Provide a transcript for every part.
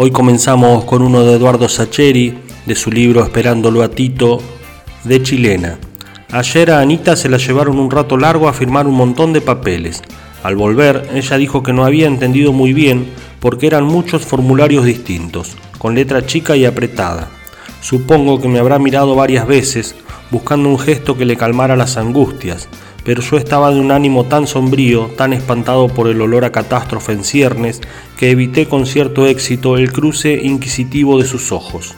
Hoy comenzamos con uno de Eduardo Sacheri, de su libro Esperándolo a Tito, de Chilena. Ayer a Anita se la llevaron un rato largo a firmar un montón de papeles. Al volver, ella dijo que no había entendido muy bien porque eran muchos formularios distintos, con letra chica y apretada. Supongo que me habrá mirado varias veces, buscando un gesto que le calmara las angustias, pero yo estaba de un ánimo tan sombrío, tan espantado por el olor a catástrofe en ciernes, que evité con cierto éxito el cruce inquisitivo de sus ojos.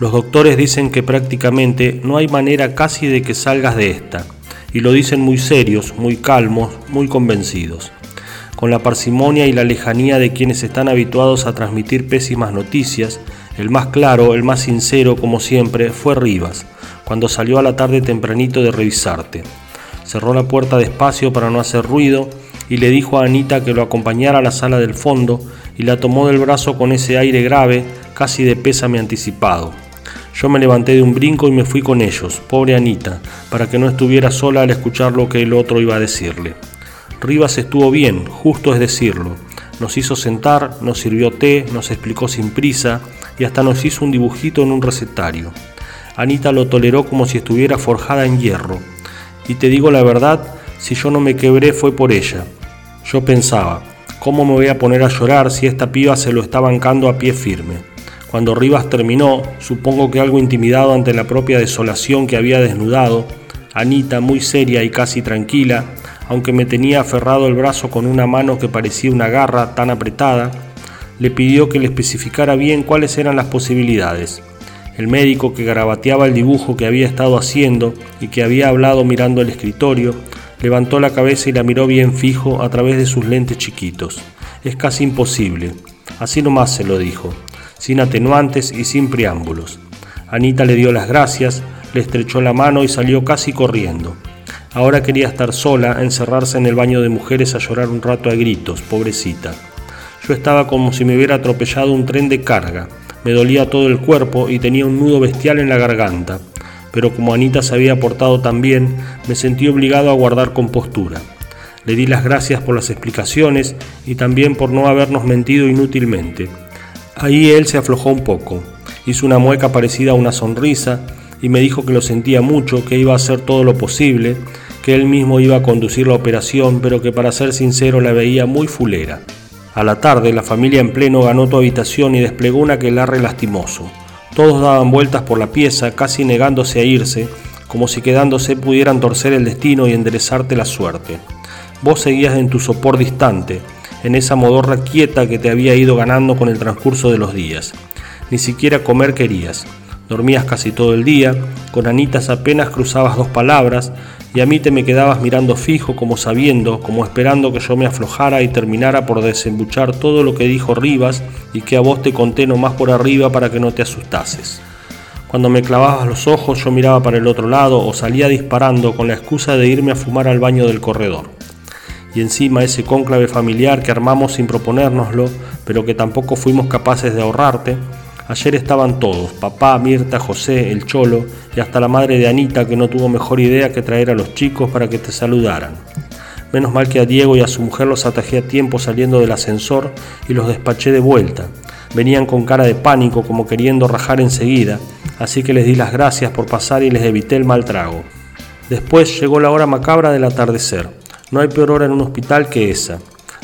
Los doctores dicen que prácticamente no hay manera casi de que salgas de esta, y lo dicen muy serios, muy calmos, muy convencidos, con la parsimonia y la lejanía de quienes están habituados a transmitir pésimas noticias, el más claro, el más sincero, como siempre, fue Rivas, cuando salió a la tarde tempranito de revisarte cerró la puerta despacio para no hacer ruido y le dijo a Anita que lo acompañara a la sala del fondo y la tomó del brazo con ese aire grave, casi de pésame anticipado. Yo me levanté de un brinco y me fui con ellos, pobre Anita, para que no estuviera sola al escuchar lo que el otro iba a decirle. Rivas estuvo bien, justo es decirlo. Nos hizo sentar, nos sirvió té, nos explicó sin prisa y hasta nos hizo un dibujito en un recetario. Anita lo toleró como si estuviera forjada en hierro, y te digo la verdad, si yo no me quebré fue por ella. Yo pensaba, ¿cómo me voy a poner a llorar si esta piba se lo está bancando a pie firme? Cuando Rivas terminó, supongo que algo intimidado ante la propia desolación que había desnudado, Anita, muy seria y casi tranquila, aunque me tenía aferrado el brazo con una mano que parecía una garra tan apretada, le pidió que le especificara bien cuáles eran las posibilidades. El médico que garabateaba el dibujo que había estado haciendo y que había hablado mirando el escritorio, levantó la cabeza y la miró bien fijo a través de sus lentes chiquitos. Es casi imposible. Así nomás se lo dijo, sin atenuantes y sin preámbulos. Anita le dio las gracias, le estrechó la mano y salió casi corriendo. Ahora quería estar sola, encerrarse en el baño de mujeres a llorar un rato a gritos, pobrecita. Yo estaba como si me hubiera atropellado un tren de carga. Me dolía todo el cuerpo y tenía un nudo bestial en la garganta, pero como Anita se había portado tan bien, me sentí obligado a guardar compostura. Le di las gracias por las explicaciones y también por no habernos mentido inútilmente. Ahí él se aflojó un poco, hizo una mueca parecida a una sonrisa y me dijo que lo sentía mucho, que iba a hacer todo lo posible, que él mismo iba a conducir la operación, pero que para ser sincero la veía muy fulera. A la tarde, la familia en pleno ganó tu habitación y desplegó un aquelarre lastimoso. Todos daban vueltas por la pieza, casi negándose a irse, como si quedándose pudieran torcer el destino y enderezarte la suerte. Vos seguías en tu sopor distante, en esa modorra quieta que te había ido ganando con el transcurso de los días. Ni siquiera comer querías. Dormías casi todo el día, con Anitas apenas cruzabas dos palabras, y a mí te me quedabas mirando fijo como sabiendo, como esperando que yo me aflojara y terminara por desembuchar todo lo que dijo Rivas y que a vos te conté nomás por arriba para que no te asustases. Cuando me clavabas los ojos yo miraba para el otro lado o salía disparando con la excusa de irme a fumar al baño del corredor. Y encima ese cónclave familiar que armamos sin proponérnoslo, pero que tampoco fuimos capaces de ahorrarte, Ayer estaban todos, papá, Mirta, José, el Cholo y hasta la madre de Anita que no tuvo mejor idea que traer a los chicos para que te saludaran. Menos mal que a Diego y a su mujer los atajé a tiempo saliendo del ascensor y los despaché de vuelta. Venían con cara de pánico como queriendo rajar enseguida, así que les di las gracias por pasar y les evité el mal trago. Después llegó la hora macabra del atardecer. No hay peor hora en un hospital que esa.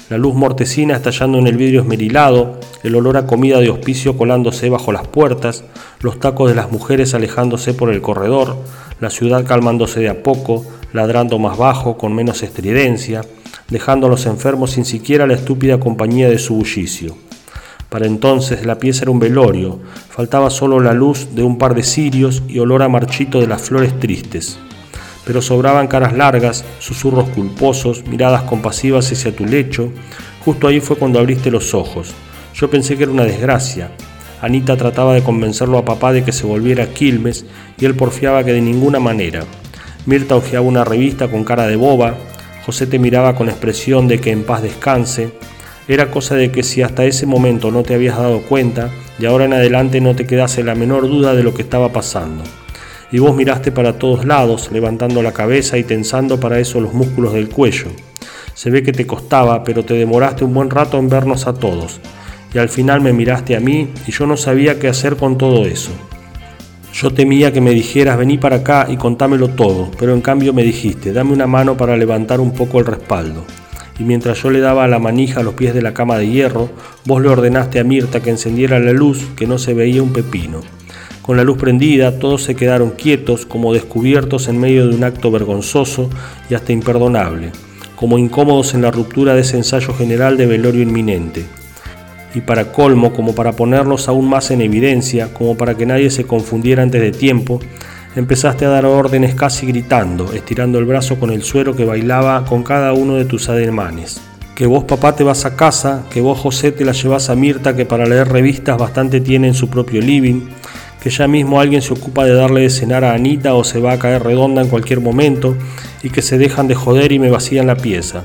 La luz mortecina estallando en el vidrio esmerilado, el olor a comida de hospicio colándose bajo las puertas, los tacos de las mujeres alejándose por el corredor, la ciudad calmándose de a poco, ladrando más bajo, con menos estridencia, dejando a los enfermos sin siquiera la estúpida compañía de su bullicio. Para entonces la pieza era un velorio, faltaba solo la luz de un par de cirios y olor a marchito de las flores tristes pero sobraban caras largas, susurros culposos, miradas compasivas hacia tu lecho. Justo ahí fue cuando abriste los ojos. Yo pensé que era una desgracia. Anita trataba de convencerlo a papá de que se volviera a Quilmes y él porfiaba que de ninguna manera. Mirta hojeaba una revista con cara de boba, José te miraba con expresión de que en paz descanse. Era cosa de que si hasta ese momento no te habías dado cuenta, de ahora en adelante no te quedase la menor duda de lo que estaba pasando y vos miraste para todos lados, levantando la cabeza y tensando para eso los músculos del cuello. Se ve que te costaba, pero te demoraste un buen rato en vernos a todos, y al final me miraste a mí y yo no sabía qué hacer con todo eso. Yo temía que me dijeras vení para acá y contámelo todo, pero en cambio me dijiste dame una mano para levantar un poco el respaldo. Y mientras yo le daba la manija a los pies de la cama de hierro, vos le ordenaste a Mirta que encendiera la luz, que no se veía un pepino. Con la luz prendida, todos se quedaron quietos, como descubiertos en medio de un acto vergonzoso y hasta imperdonable, como incómodos en la ruptura de ese ensayo general de velorio inminente. Y para colmo, como para ponerlos aún más en evidencia, como para que nadie se confundiera antes de tiempo, empezaste a dar órdenes casi gritando, estirando el brazo con el suero que bailaba con cada uno de tus ademanes. Que vos papá te vas a casa, que vos José te la llevas a Mirta que para leer revistas bastante tiene en su propio living, que ya mismo alguien se ocupa de darle de cenar a Anita o se va a caer redonda en cualquier momento y que se dejan de joder y me vacían la pieza.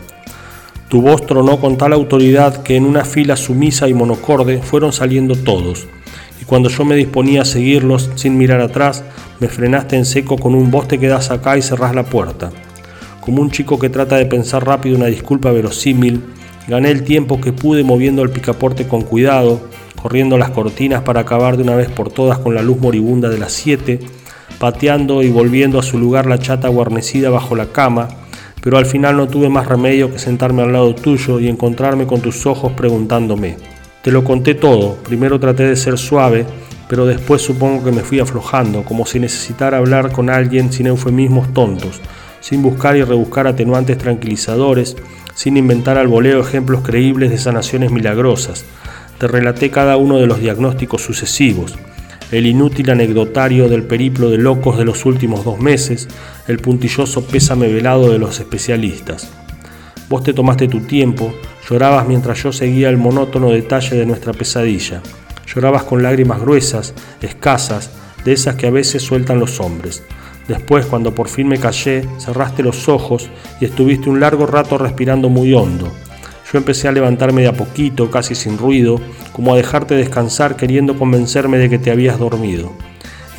Tu voz tronó con tal autoridad que en una fila sumisa y monocorde fueron saliendo todos, y cuando yo me disponía a seguirlos sin mirar atrás, me frenaste en seco con un vos te quedás acá y cerrás la puerta. Como un chico que trata de pensar rápido una disculpa verosímil, gané el tiempo que pude moviendo el picaporte con cuidado, corriendo las cortinas para acabar de una vez por todas con la luz moribunda de las siete, pateando y volviendo a su lugar la chata guarnecida bajo la cama, pero al final no tuve más remedio que sentarme al lado tuyo y encontrarme con tus ojos preguntándome. Te lo conté todo, primero traté de ser suave, pero después supongo que me fui aflojando, como si necesitara hablar con alguien sin eufemismos tontos, sin buscar y rebuscar atenuantes tranquilizadores, sin inventar al voleo ejemplos creíbles de sanaciones milagrosas, te relaté cada uno de los diagnósticos sucesivos, el inútil anecdotario del periplo de locos de los últimos dos meses, el puntilloso pésame velado de los especialistas. Vos te tomaste tu tiempo, llorabas mientras yo seguía el monótono detalle de nuestra pesadilla. Llorabas con lágrimas gruesas, escasas, de esas que a veces sueltan los hombres. Después, cuando por fin me callé, cerraste los ojos y estuviste un largo rato respirando muy hondo, yo empecé a levantarme de a poquito, casi sin ruido, como a dejarte descansar queriendo convencerme de que te habías dormido.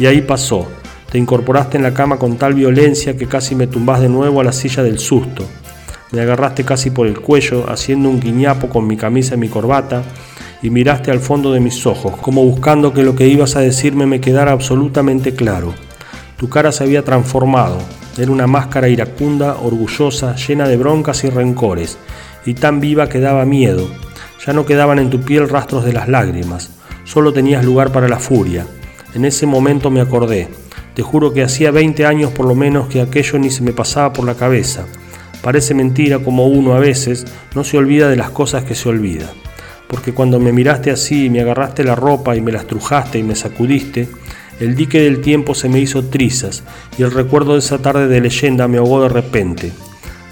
Y ahí pasó. Te incorporaste en la cama con tal violencia que casi me tumbás de nuevo a la silla del susto. Me agarraste casi por el cuello, haciendo un guiñapo con mi camisa y mi corbata, y miraste al fondo de mis ojos, como buscando que lo que ibas a decirme me quedara absolutamente claro. Tu cara se había transformado, era una máscara iracunda, orgullosa, llena de broncas y rencores, y tan viva que daba miedo. Ya no quedaban en tu piel rastros de las lágrimas, solo tenías lugar para la furia. En ese momento me acordé. Te juro que hacía 20 años por lo menos que aquello ni se me pasaba por la cabeza. Parece mentira como uno a veces no se olvida de las cosas que se olvida. Porque cuando me miraste así me agarraste la ropa y me la estrujaste y me sacudiste, el dique del tiempo se me hizo trizas y el recuerdo de esa tarde de leyenda me ahogó de repente.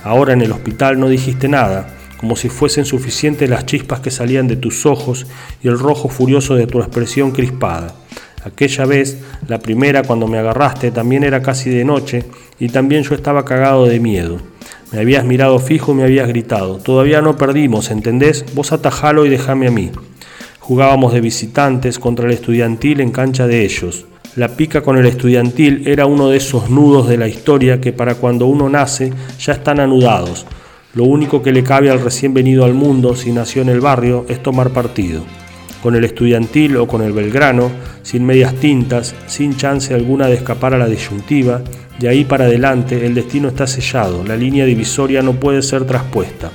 Ahora en el hospital no dijiste nada, como si fuesen suficientes las chispas que salían de tus ojos y el rojo furioso de tu expresión crispada. Aquella vez, la primera cuando me agarraste, también era casi de noche y también yo estaba cagado de miedo. Me habías mirado fijo y me habías gritado, todavía no perdimos, ¿entendés? Vos atajalo y déjame a mí. Jugábamos de visitantes contra el estudiantil en cancha de ellos. La pica con el estudiantil era uno de esos nudos de la historia que para cuando uno nace ya están anudados, lo único que le cabe al recién venido al mundo, si nació en el barrio, es tomar partido. Con el estudiantil o con el Belgrano, sin medias tintas, sin chance alguna de escapar a la disyuntiva, de ahí para adelante el destino está sellado, la línea divisoria no puede ser traspuesta.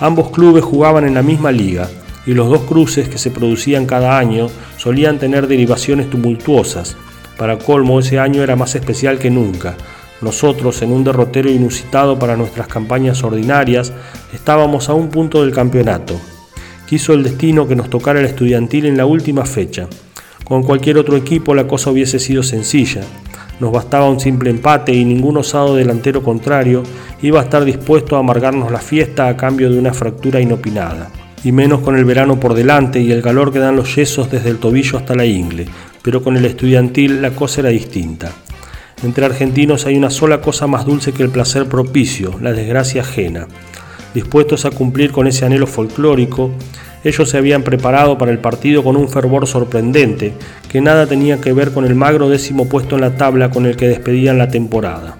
Ambos clubes jugaban en la misma liga, y los dos cruces que se producían cada año solían tener derivaciones tumultuosas. Para colmo, ese año era más especial que nunca. Nosotros, en un derrotero inusitado para nuestras campañas ordinarias, estábamos a un punto del campeonato. Quiso el destino que nos tocara el estudiantil en la última fecha. Con cualquier otro equipo la cosa hubiese sido sencilla. Nos bastaba un simple empate y ningún osado delantero contrario iba a estar dispuesto a amargarnos la fiesta a cambio de una fractura inopinada y menos con el verano por delante y el calor que dan los yesos desde el tobillo hasta la ingle, pero con el estudiantil la cosa era distinta. Entre argentinos hay una sola cosa más dulce que el placer propicio, la desgracia ajena. Dispuestos a cumplir con ese anhelo folclórico, ellos se habían preparado para el partido con un fervor sorprendente, que nada tenía que ver con el magro décimo puesto en la tabla con el que despedían la temporada.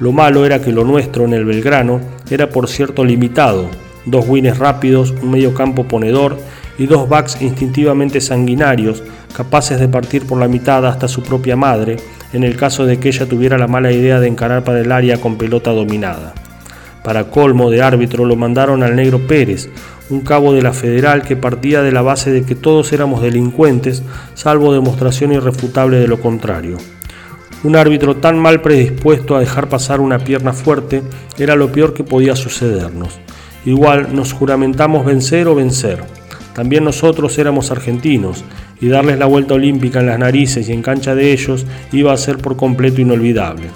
Lo malo era que lo nuestro en el Belgrano era por cierto limitado, dos wins rápidos, un medio campo ponedor y dos backs instintivamente sanguinarios, capaces de partir por la mitad hasta su propia madre, en el caso de que ella tuviera la mala idea de encarar para el área con pelota dominada. Para colmo de árbitro lo mandaron al negro Pérez, un cabo de la federal que partía de la base de que todos éramos delincuentes, salvo demostración irrefutable de lo contrario. Un árbitro tan mal predispuesto a dejar pasar una pierna fuerte era lo peor que podía sucedernos. Igual nos juramentamos vencer o vencer. También nosotros éramos argentinos y darles la vuelta olímpica en las narices y en cancha de ellos iba a ser por completo inolvidable.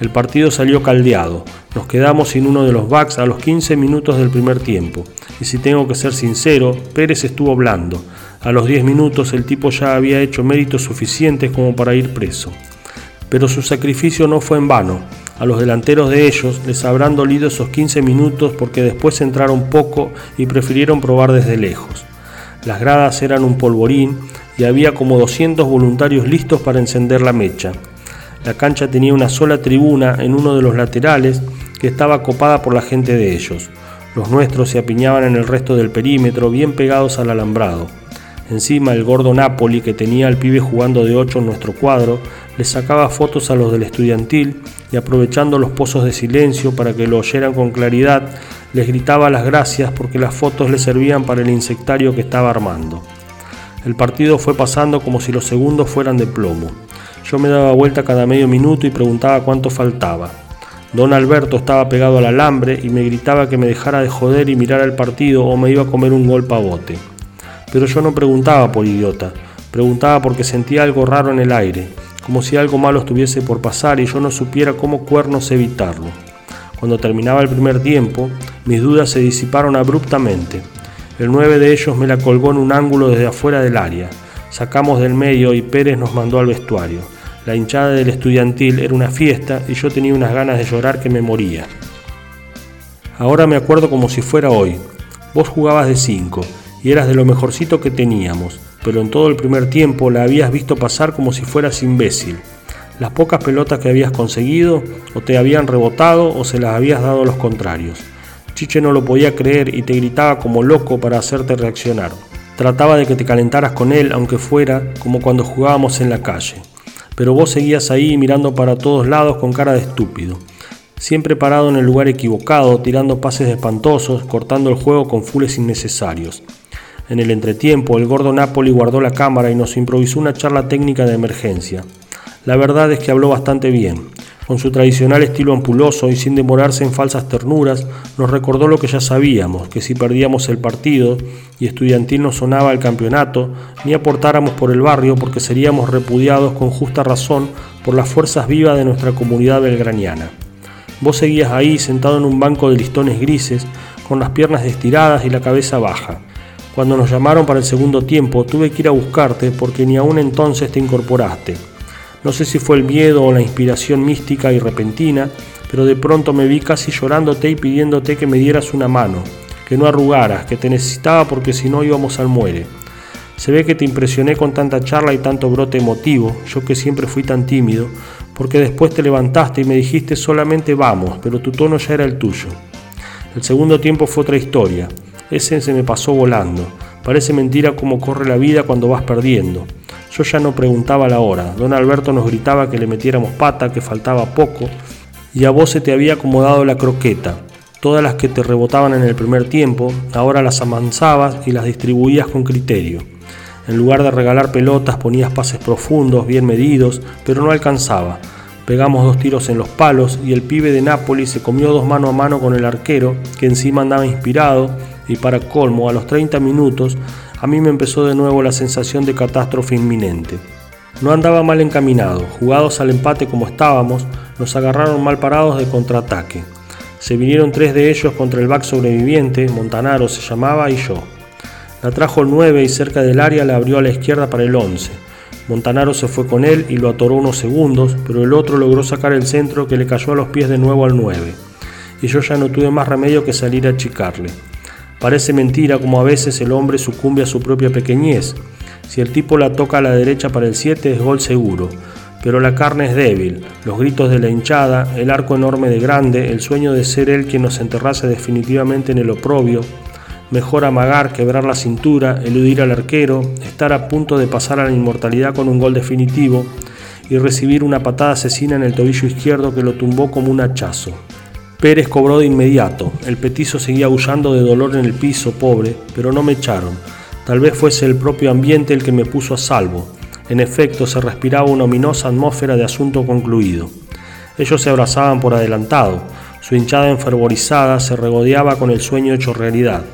El partido salió caldeado. Nos quedamos sin uno de los backs a los 15 minutos del primer tiempo. Y si tengo que ser sincero, Pérez estuvo blando. A los 10 minutos el tipo ya había hecho méritos suficientes como para ir preso. Pero su sacrificio no fue en vano. A los delanteros de ellos les habrán dolido esos 15 minutos porque después entraron poco y prefirieron probar desde lejos. Las gradas eran un polvorín y había como 200 voluntarios listos para encender la mecha. La cancha tenía una sola tribuna en uno de los laterales que estaba copada por la gente de ellos. Los nuestros se apiñaban en el resto del perímetro, bien pegados al alambrado. Encima el gordo Napoli, que tenía al pibe jugando de 8 en nuestro cuadro, le sacaba fotos a los del estudiantil y aprovechando los pozos de silencio para que lo oyeran con claridad, les gritaba las gracias porque las fotos le servían para el insectario que estaba armando. El partido fue pasando como si los segundos fueran de plomo. Yo me daba vuelta cada medio minuto y preguntaba cuánto faltaba. Don Alberto estaba pegado al alambre y me gritaba que me dejara de joder y mirara el partido o me iba a comer un gol bote. Pero yo no preguntaba por idiota, preguntaba porque sentía algo raro en el aire, como si algo malo estuviese por pasar y yo no supiera cómo cuernos evitarlo. Cuando terminaba el primer tiempo, mis dudas se disiparon abruptamente. El nueve de ellos me la colgó en un ángulo desde afuera del área. Sacamos del medio y Pérez nos mandó al vestuario. La hinchada del estudiantil era una fiesta y yo tenía unas ganas de llorar que me moría. Ahora me acuerdo como si fuera hoy. Vos jugabas de cinco y eras de lo mejorcito que teníamos pero en todo el primer tiempo la habías visto pasar como si fueras imbécil. Las pocas pelotas que habías conseguido o te habían rebotado o se las habías dado a los contrarios. Chiche no lo podía creer y te gritaba como loco para hacerte reaccionar. Trataba de que te calentaras con él, aunque fuera como cuando jugábamos en la calle. Pero vos seguías ahí mirando para todos lados con cara de estúpido. Siempre parado en el lugar equivocado, tirando pases espantosos, cortando el juego con fules innecesarios. En el entretiempo, el gordo Napoli guardó la cámara y nos improvisó una charla técnica de emergencia. La verdad es que habló bastante bien. Con su tradicional estilo ampuloso y sin demorarse en falsas ternuras, nos recordó lo que ya sabíamos, que si perdíamos el partido y estudiantil no sonaba el campeonato, ni aportáramos por el barrio porque seríamos repudiados con justa razón por las fuerzas vivas de nuestra comunidad belgraniana. Vos seguías ahí sentado en un banco de listones grises, con las piernas estiradas y la cabeza baja. Cuando nos llamaron para el segundo tiempo, tuve que ir a buscarte porque ni aún entonces te incorporaste. No sé si fue el miedo o la inspiración mística y repentina, pero de pronto me vi casi llorándote y pidiéndote que me dieras una mano, que no arrugaras, que te necesitaba porque si no íbamos al muere. Se ve que te impresioné con tanta charla y tanto brote emotivo, yo que siempre fui tan tímido, porque después te levantaste y me dijiste solamente vamos, pero tu tono ya era el tuyo. El segundo tiempo fue otra historia. Ese se me pasó volando. Parece mentira cómo corre la vida cuando vas perdiendo. Yo ya no preguntaba la hora. Don Alberto nos gritaba que le metiéramos pata, que faltaba poco, y a vos se te había acomodado la croqueta. Todas las que te rebotaban en el primer tiempo, ahora las amansabas y las distribuías con criterio. En lugar de regalar pelotas ponías pases profundos, bien medidos, pero no alcanzaba. Pegamos dos tiros en los palos y el pibe de Nápoles se comió dos mano a mano con el arquero, que encima andaba inspirado, y para colmo, a los 30 minutos, a mí me empezó de nuevo la sensación de catástrofe inminente. No andaba mal encaminado, jugados al empate como estábamos, nos agarraron mal parados de contraataque. Se vinieron tres de ellos contra el back sobreviviente, Montanaro se llamaba y yo. La trajo el 9 y cerca del área la abrió a la izquierda para el 11. Montanaro se fue con él y lo atoró unos segundos, pero el otro logró sacar el centro que le cayó a los pies de nuevo al 9. Y yo ya no tuve más remedio que salir a achicarle. Parece mentira como a veces el hombre sucumbe a su propia pequeñez. Si el tipo la toca a la derecha para el 7 es gol seguro, pero la carne es débil, los gritos de la hinchada, el arco enorme de grande, el sueño de ser él quien nos enterrase definitivamente en el oprobio, mejor amagar, quebrar la cintura, eludir al arquero, estar a punto de pasar a la inmortalidad con un gol definitivo y recibir una patada asesina en el tobillo izquierdo que lo tumbó como un hachazo. Pérez cobró de inmediato. El petizo seguía aullando de dolor en el piso, pobre, pero no me echaron. Tal vez fuese el propio ambiente el que me puso a salvo. En efecto, se respiraba una ominosa atmósfera de asunto concluido. Ellos se abrazaban por adelantado. Su hinchada enfervorizada se regodeaba con el sueño hecho realidad.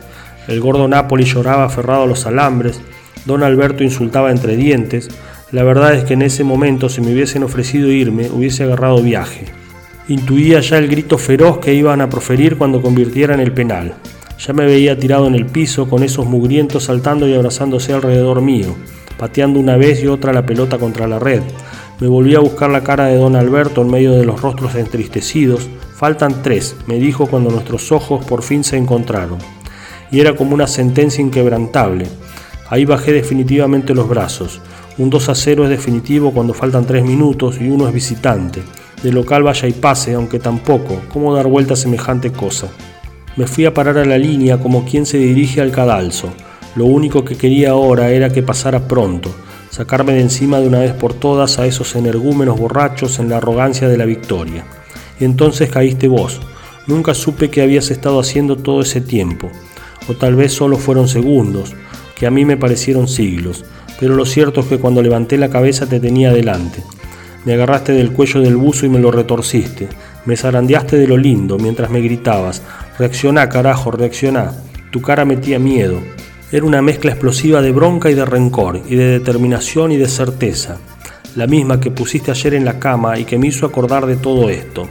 El gordo Napoli lloraba aferrado a los alambres. Don Alberto insultaba entre dientes. La verdad es que en ese momento, si me hubiesen ofrecido irme, hubiese agarrado viaje. Intuía ya el grito feroz que iban a proferir cuando convirtieran el penal. Ya me veía tirado en el piso con esos mugrientos saltando y abrazándose alrededor mío, pateando una vez y otra la pelota contra la red. Me volví a buscar la cara de don Alberto en medio de los rostros entristecidos. Faltan tres, me dijo cuando nuestros ojos por fin se encontraron. Y era como una sentencia inquebrantable. Ahí bajé definitivamente los brazos. Un 2 a 0 es definitivo cuando faltan tres minutos y uno es visitante. De local vaya y pase, aunque tampoco. ¿Cómo dar vuelta a semejante cosa? Me fui a parar a la línea como quien se dirige al cadalso. Lo único que quería ahora era que pasara pronto, sacarme de encima de una vez por todas a esos energúmenos borrachos en la arrogancia de la victoria. Y entonces caíste vos. Nunca supe qué habías estado haciendo todo ese tiempo. O tal vez solo fueron segundos, que a mí me parecieron siglos. Pero lo cierto es que cuando levanté la cabeza te tenía delante. Me agarraste del cuello del buzo y me lo retorciste. Me zarandeaste de lo lindo mientras me gritabas. Reaccioná, carajo, reaccioná. Tu cara metía miedo. Era una mezcla explosiva de bronca y de rencor, y de determinación y de certeza. La misma que pusiste ayer en la cama y que me hizo acordar de todo esto.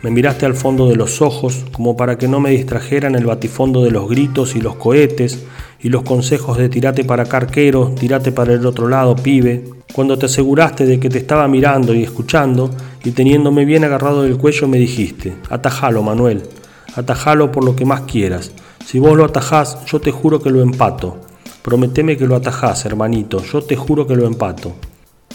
Me miraste al fondo de los ojos como para que no me distrajeran el batifondo de los gritos y los cohetes y los consejos de tirate para carquero, tirate para el otro lado, pibe, cuando te aseguraste de que te estaba mirando y escuchando y teniéndome bien agarrado del cuello me dijiste, atajalo Manuel, atajalo por lo que más quieras, si vos lo atajás yo te juro que lo empato, prometeme que lo atajás hermanito, yo te juro que lo empato.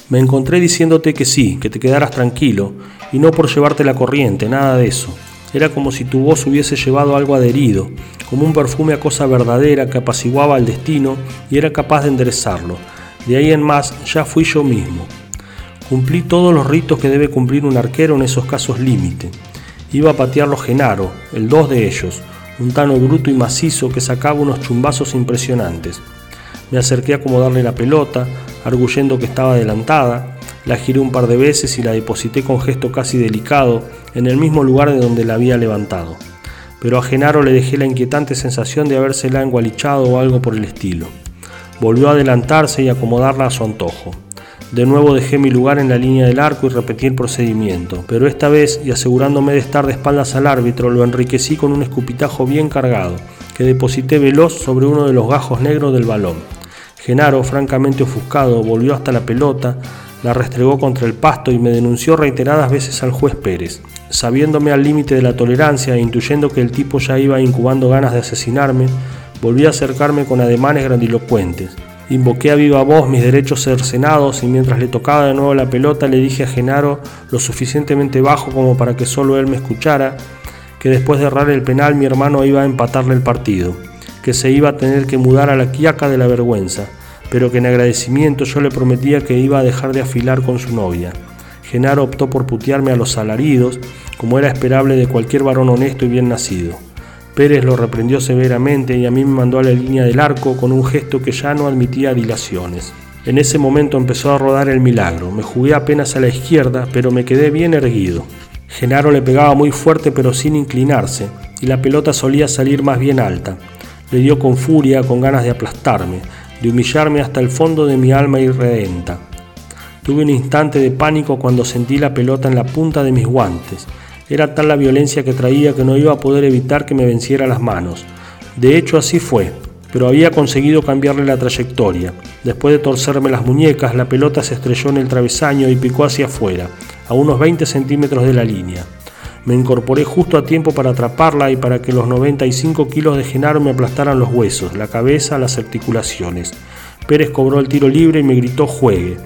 Me encontré diciéndote que sí, que te quedaras tranquilo, y no por llevarte la corriente, nada de eso. Era como si tu voz hubiese llevado algo adherido, como un perfume a cosa verdadera que apaciguaba el destino y era capaz de enderezarlo. De ahí en más ya fui yo mismo. Cumplí todos los ritos que debe cumplir un arquero en esos casos límite. Iba a patearlo Genaro, el dos de ellos, un tano bruto y macizo que sacaba unos chumbazos impresionantes. Me acerqué a acomodarle la pelota, arguyendo que estaba adelantada, la giré un par de veces y la deposité con gesto casi delicado en el mismo lugar de donde la había levantado. Pero a Genaro le dejé la inquietante sensación de habérsela engualichado o algo por el estilo. Volvió a adelantarse y acomodarla a su antojo. De nuevo dejé mi lugar en la línea del arco y repetí el procedimiento, pero esta vez, y asegurándome de estar de espaldas al árbitro, lo enriquecí con un escupitajo bien cargado, que deposité veloz sobre uno de los gajos negros del balón. Genaro, francamente ofuscado, volvió hasta la pelota, la restregó contra el pasto y me denunció reiteradas veces al juez Pérez. Sabiéndome al límite de la tolerancia e intuyendo que el tipo ya iba incubando ganas de asesinarme, volví a acercarme con ademanes grandilocuentes. Invoqué a viva voz mis derechos cercenados y mientras le tocaba de nuevo la pelota le dije a Genaro lo suficientemente bajo como para que solo él me escuchara, que después de errar el penal mi hermano iba a empatarle el partido, que se iba a tener que mudar a la quiaca de la vergüenza, pero que en agradecimiento yo le prometía que iba a dejar de afilar con su novia. Genaro optó por putearme a los alaridos, como era esperable de cualquier varón honesto y bien nacido. Pérez lo reprendió severamente y a mí me mandó a la línea del arco con un gesto que ya no admitía dilaciones. En ese momento empezó a rodar el milagro. Me jugué apenas a la izquierda, pero me quedé bien erguido. Genaro le pegaba muy fuerte pero sin inclinarse, y la pelota solía salir más bien alta. Le dio con furia, con ganas de aplastarme, de humillarme hasta el fondo de mi alma irredenta. Tuve un instante de pánico cuando sentí la pelota en la punta de mis guantes. Era tal la violencia que traía que no iba a poder evitar que me venciera las manos. De hecho así fue pero había conseguido cambiarle la trayectoria. Después de torcerme las muñecas, la pelota se estrelló en el travesaño y picó hacia afuera, a unos 20 centímetros de la línea. Me incorporé justo a tiempo para atraparla y para que los 95 kilos de Genaro me aplastaran los huesos, la cabeza, las articulaciones. Pérez cobró el tiro libre y me gritó juegue.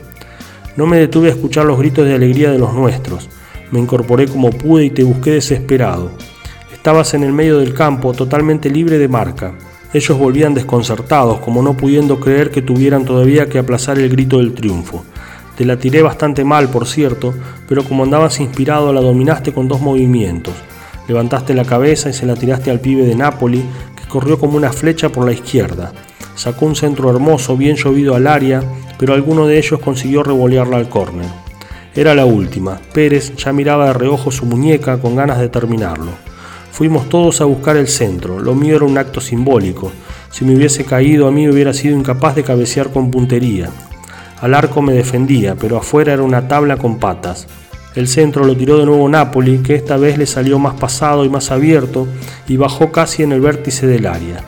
No me detuve a escuchar los gritos de alegría de los nuestros. Me incorporé como pude y te busqué desesperado. Estabas en el medio del campo, totalmente libre de marca. Ellos volvían desconcertados, como no pudiendo creer que tuvieran todavía que aplazar el grito del triunfo. Te la tiré bastante mal, por cierto, pero como andabas inspirado la dominaste con dos movimientos. Levantaste la cabeza y se la tiraste al pibe de Napoli, que corrió como una flecha por la izquierda. Sacó un centro hermoso, bien llovido al área, pero alguno de ellos consiguió revolearla al córner. Era la última. Pérez ya miraba de reojo su muñeca con ganas de terminarlo. Fuimos todos a buscar el centro, lo mío era un acto simbólico. Si me hubiese caído a mí hubiera sido incapaz de cabecear con puntería. Al arco me defendía, pero afuera era una tabla con patas. El centro lo tiró de nuevo Napoli, que esta vez le salió más pasado y más abierto y bajó casi en el vértice del área.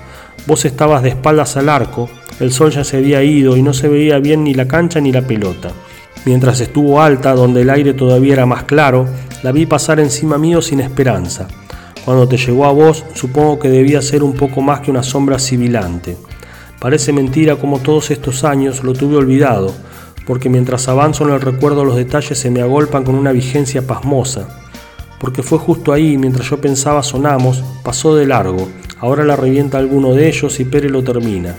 Vos estabas de espaldas al arco, el sol ya se había ido y no se veía bien ni la cancha ni la pelota. Mientras estuvo alta, donde el aire todavía era más claro, la vi pasar encima mío sin esperanza. Cuando te llegó a vos, supongo que debía ser un poco más que una sombra sibilante. Parece mentira como todos estos años lo tuve olvidado, porque mientras avanzo en el recuerdo los detalles se me agolpan con una vigencia pasmosa. Porque fue justo ahí, mientras yo pensaba sonamos, pasó de largo, ahora la revienta alguno de ellos y Pérez lo termina.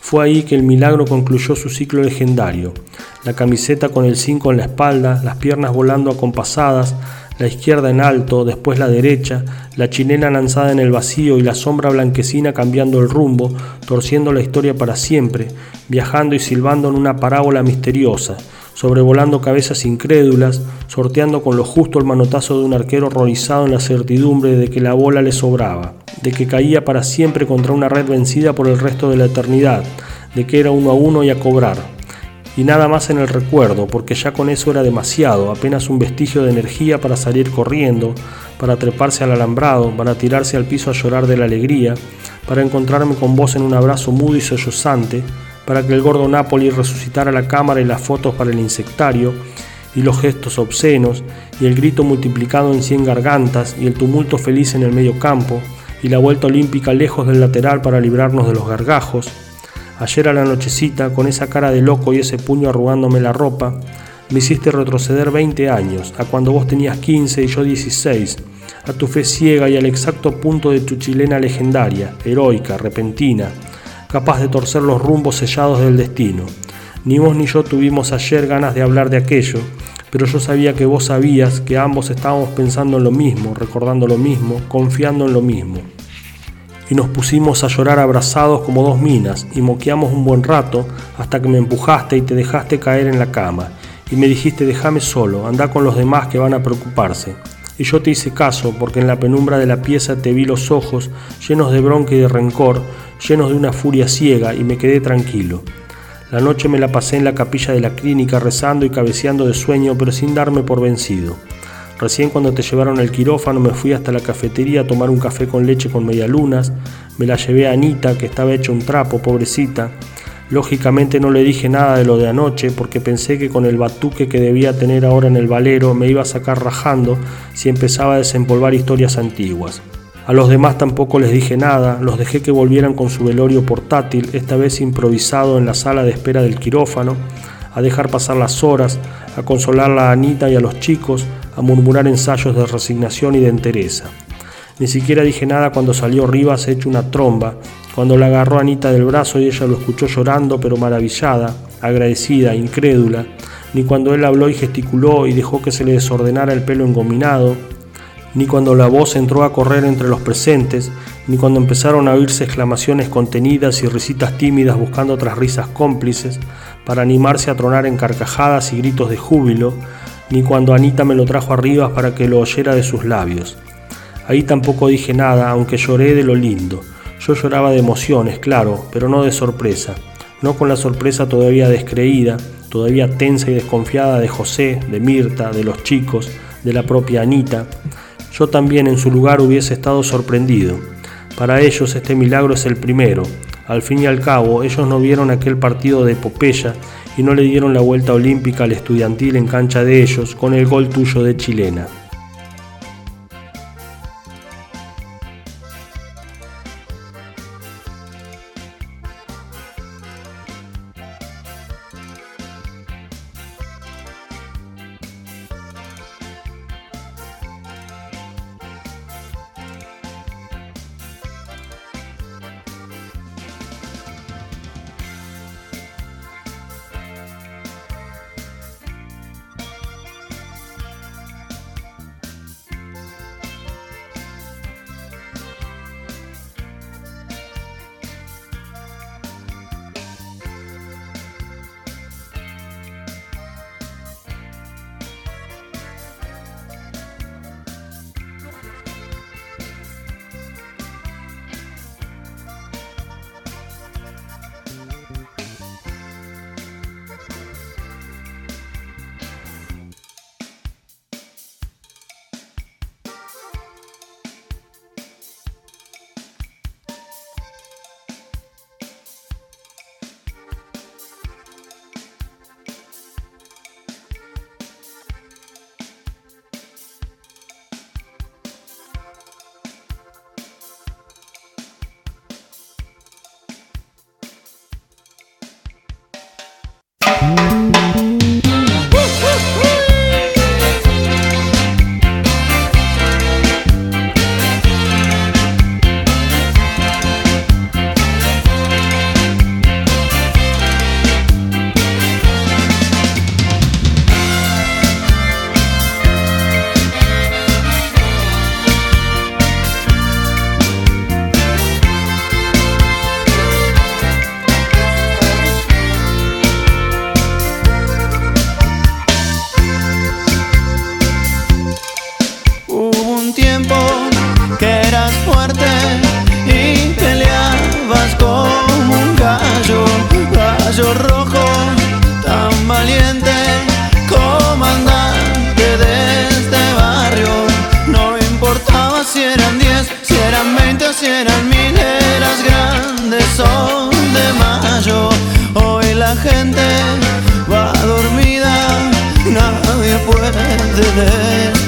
Fue ahí que el milagro concluyó su ciclo legendario. La camiseta con el 5 en la espalda, las piernas volando acompasadas, la izquierda en alto, después la derecha, la chilena lanzada en el vacío y la sombra blanquecina cambiando el rumbo, torciendo la historia para siempre, viajando y silbando en una parábola misteriosa, sobrevolando cabezas incrédulas, sorteando con lo justo el manotazo de un arquero horrorizado en la certidumbre de que la bola le sobraba, de que caía para siempre contra una red vencida por el resto de la eternidad, de que era uno a uno y a cobrar, y nada más en el recuerdo, porque ya con eso era demasiado, apenas un vestigio de energía para salir corriendo, para treparse al alambrado, para tirarse al piso a llorar de la alegría, para encontrarme con vos en un abrazo mudo y sollozante, para que el gordo Napoli resucitara la cámara y las fotos para el insectario, y los gestos obscenos, y el grito multiplicado en cien gargantas, y el tumulto feliz en el medio campo, y la vuelta olímpica lejos del lateral para librarnos de los gargajos, Ayer a la nochecita, con esa cara de loco y ese puño arrugándome la ropa, me hiciste retroceder 20 años, a cuando vos tenías 15 y yo 16, a tu fe ciega y al exacto punto de tu chilena legendaria, heroica, repentina, capaz de torcer los rumbos sellados del destino. Ni vos ni yo tuvimos ayer ganas de hablar de aquello, pero yo sabía que vos sabías que ambos estábamos pensando en lo mismo, recordando lo mismo, confiando en lo mismo y nos pusimos a llorar abrazados como dos minas y moqueamos un buen rato hasta que me empujaste y te dejaste caer en la cama y me dijiste déjame solo, anda con los demás que van a preocuparse. Y yo te hice caso porque en la penumbra de la pieza te vi los ojos llenos de bronca y de rencor, llenos de una furia ciega y me quedé tranquilo. La noche me la pasé en la capilla de la clínica rezando y cabeceando de sueño pero sin darme por vencido. Recién cuando te llevaron al quirófano me fui hasta la cafetería a tomar un café con leche con medialunas, me la llevé a Anita, que estaba hecha un trapo, pobrecita. Lógicamente no le dije nada de lo de anoche porque pensé que con el batuque que debía tener ahora en el valero me iba a sacar rajando si empezaba a desempolvar historias antiguas. A los demás tampoco les dije nada, los dejé que volvieran con su velorio portátil, esta vez improvisado en la sala de espera del quirófano, a dejar pasar las horas, a consolar a Anita y a los chicos, a murmurar ensayos de resignación y de entereza. Ni siquiera dije nada cuando salió Rivas hecho una tromba, cuando la agarró Anita del brazo y ella lo escuchó llorando pero maravillada, agradecida, incrédula, ni cuando él habló y gesticuló y dejó que se le desordenara el pelo engominado, ni cuando la voz entró a correr entre los presentes, ni cuando empezaron a oírse exclamaciones contenidas y risitas tímidas buscando otras risas cómplices para animarse a tronar en carcajadas y gritos de júbilo, ni cuando Anita me lo trajo arriba para que lo oyera de sus labios. Ahí tampoco dije nada, aunque lloré de lo lindo. Yo lloraba de emociones, claro, pero no de sorpresa, no con la sorpresa todavía descreída, todavía tensa y desconfiada de José, de Mirta, de los chicos, de la propia Anita, yo también en su lugar hubiese estado sorprendido. Para ellos este milagro es el primero. Al fin y al cabo, ellos no vieron aquel partido de epopeya y no le dieron la vuelta olímpica al estudiantil en cancha de ellos con el gol tuyo de chilena.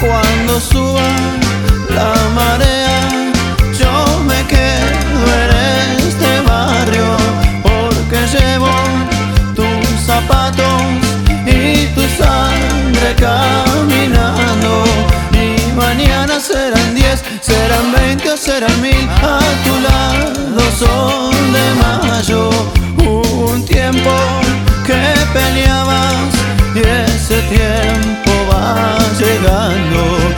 Cuando suba la marea, yo me quedo en este barrio, porque llevo tus zapatos y tu sangre caminando. Y mañana serán diez, serán veinte serán mil a tu lado Son de mayo. tiempo va llegando.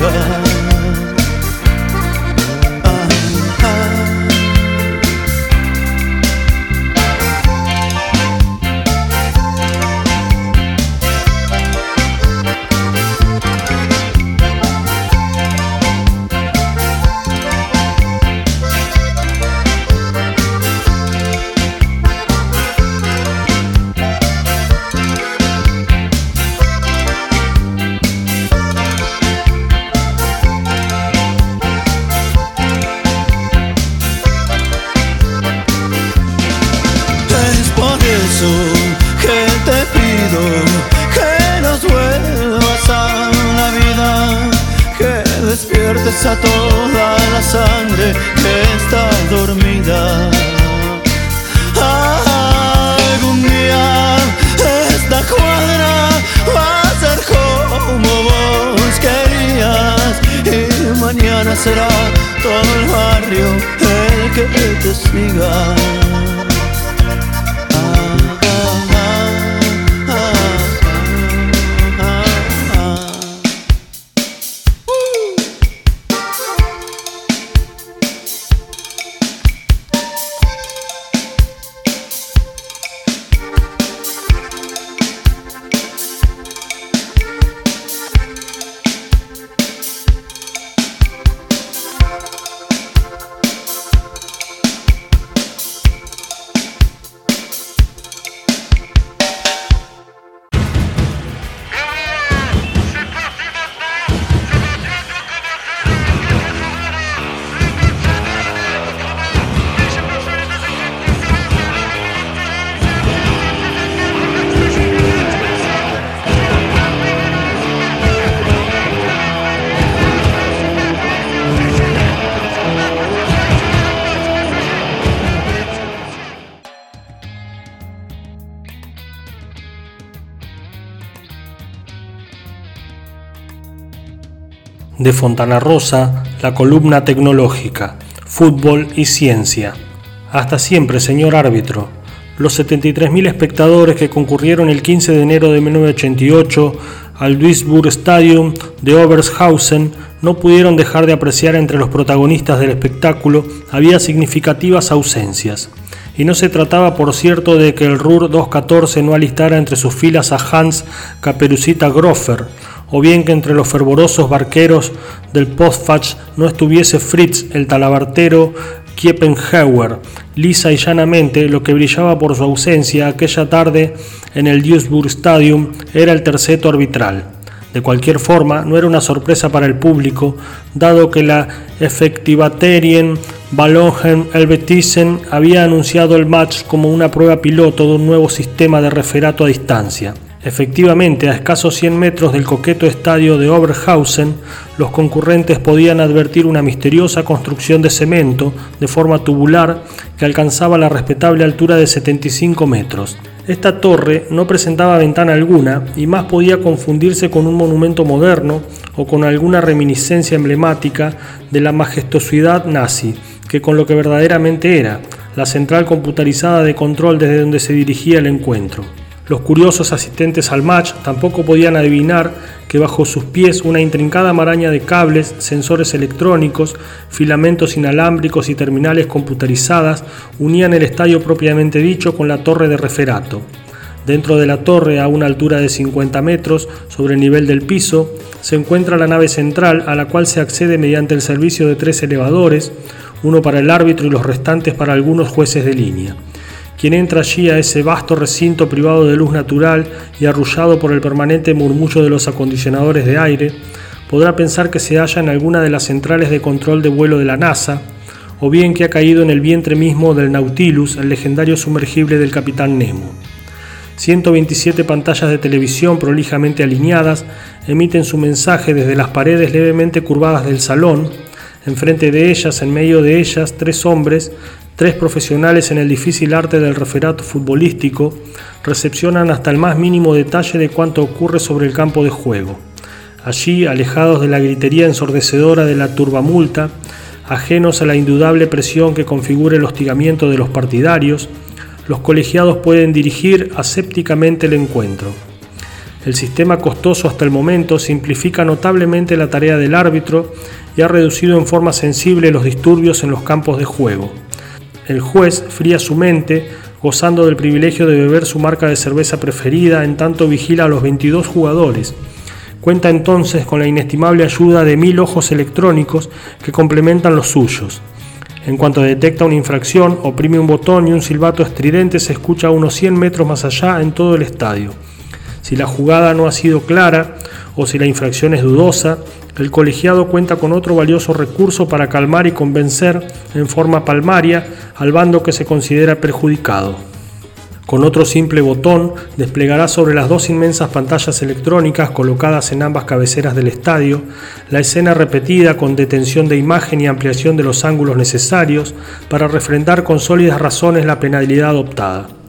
行 de Fontana Rosa, la columna tecnológica, fútbol y ciencia. Hasta siempre, señor árbitro. Los 73.000 espectadores que concurrieron el 15 de enero de 1988 al Duisburg Stadium de Obershausen no pudieron dejar de apreciar entre los protagonistas del espectáculo había significativas ausencias. Y no se trataba, por cierto, de que el RUR 214 no alistara entre sus filas a Hans Caperucita Groffer, o bien que entre los fervorosos barqueros del Postfach no estuviese Fritz el talabartero Kiepenhauer. Lisa y llanamente, lo que brillaba por su ausencia aquella tarde en el Duisburg Stadium era el terceto arbitral. De cualquier forma, no era una sorpresa para el público, dado que la Effektivaterien Ballongen Elbetissen había anunciado el match como una prueba piloto de un nuevo sistema de referato a distancia. Efectivamente, a escasos 100 metros del coqueto estadio de Oberhausen, los concurrentes podían advertir una misteriosa construcción de cemento de forma tubular que alcanzaba la respetable altura de 75 metros. Esta torre no presentaba ventana alguna y más podía confundirse con un monumento moderno o con alguna reminiscencia emblemática de la majestuosidad nazi que con lo que verdaderamente era, la central computarizada de control desde donde se dirigía el encuentro. Los curiosos asistentes al match tampoco podían adivinar que bajo sus pies una intrincada maraña de cables, sensores electrónicos, filamentos inalámbricos y terminales computarizadas unían el estadio propiamente dicho con la torre de referato. Dentro de la torre, a una altura de 50 metros sobre el nivel del piso, se encuentra la nave central a la cual se accede mediante el servicio de tres elevadores, uno para el árbitro y los restantes para algunos jueces de línea. Quien entra allí a ese vasto recinto privado de luz natural y arrullado por el permanente murmullo de los acondicionadores de aire, podrá pensar que se halla en alguna de las centrales de control de vuelo de la NASA, o bien que ha caído en el vientre mismo del Nautilus, el legendario sumergible del capitán Nemo. 127 pantallas de televisión prolijamente alineadas emiten su mensaje desde las paredes levemente curvadas del salón. Enfrente de ellas, en medio de ellas, tres hombres Tres profesionales en el difícil arte del referato futbolístico recepcionan hasta el más mínimo detalle de cuanto ocurre sobre el campo de juego. Allí, alejados de la gritería ensordecedora de la turbamulta, ajenos a la indudable presión que configura el hostigamiento de los partidarios, los colegiados pueden dirigir asépticamente el encuentro. El sistema costoso hasta el momento simplifica notablemente la tarea del árbitro y ha reducido en forma sensible los disturbios en los campos de juego. El juez fría su mente, gozando del privilegio de beber su marca de cerveza preferida, en tanto vigila a los 22 jugadores. Cuenta entonces con la inestimable ayuda de mil ojos electrónicos que complementan los suyos. En cuanto detecta una infracción, oprime un botón y un silbato estridente se escucha a unos 100 metros más allá en todo el estadio. Si la jugada no ha sido clara o si la infracción es dudosa, el colegiado cuenta con otro valioso recurso para calmar y convencer en forma palmaria al bando que se considera perjudicado. Con otro simple botón desplegará sobre las dos inmensas pantallas electrónicas colocadas en ambas cabeceras del estadio la escena repetida con detención de imagen y ampliación de los ángulos necesarios para refrendar con sólidas razones la penalidad adoptada.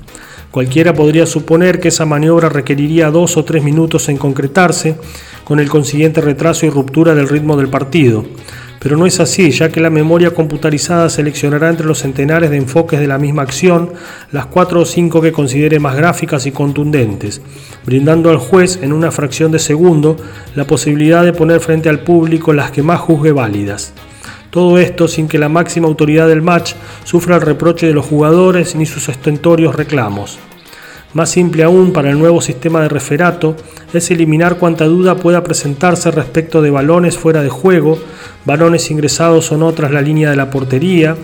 Cualquiera podría suponer que esa maniobra requeriría dos o tres minutos en concretarse, con el consiguiente retraso y ruptura del ritmo del partido, pero no es así, ya que la memoria computarizada seleccionará entre los centenares de enfoques de la misma acción las cuatro o cinco que considere más gráficas y contundentes, brindando al juez en una fracción de segundo la posibilidad de poner frente al público las que más juzgue válidas. Todo esto sin que la máxima autoridad del match sufra el reproche de los jugadores ni sus estentorios reclamos. Más simple aún para el nuevo sistema de referato es eliminar cuanta duda pueda presentarse respecto de balones fuera de juego, balones ingresados o no tras la línea de la portería,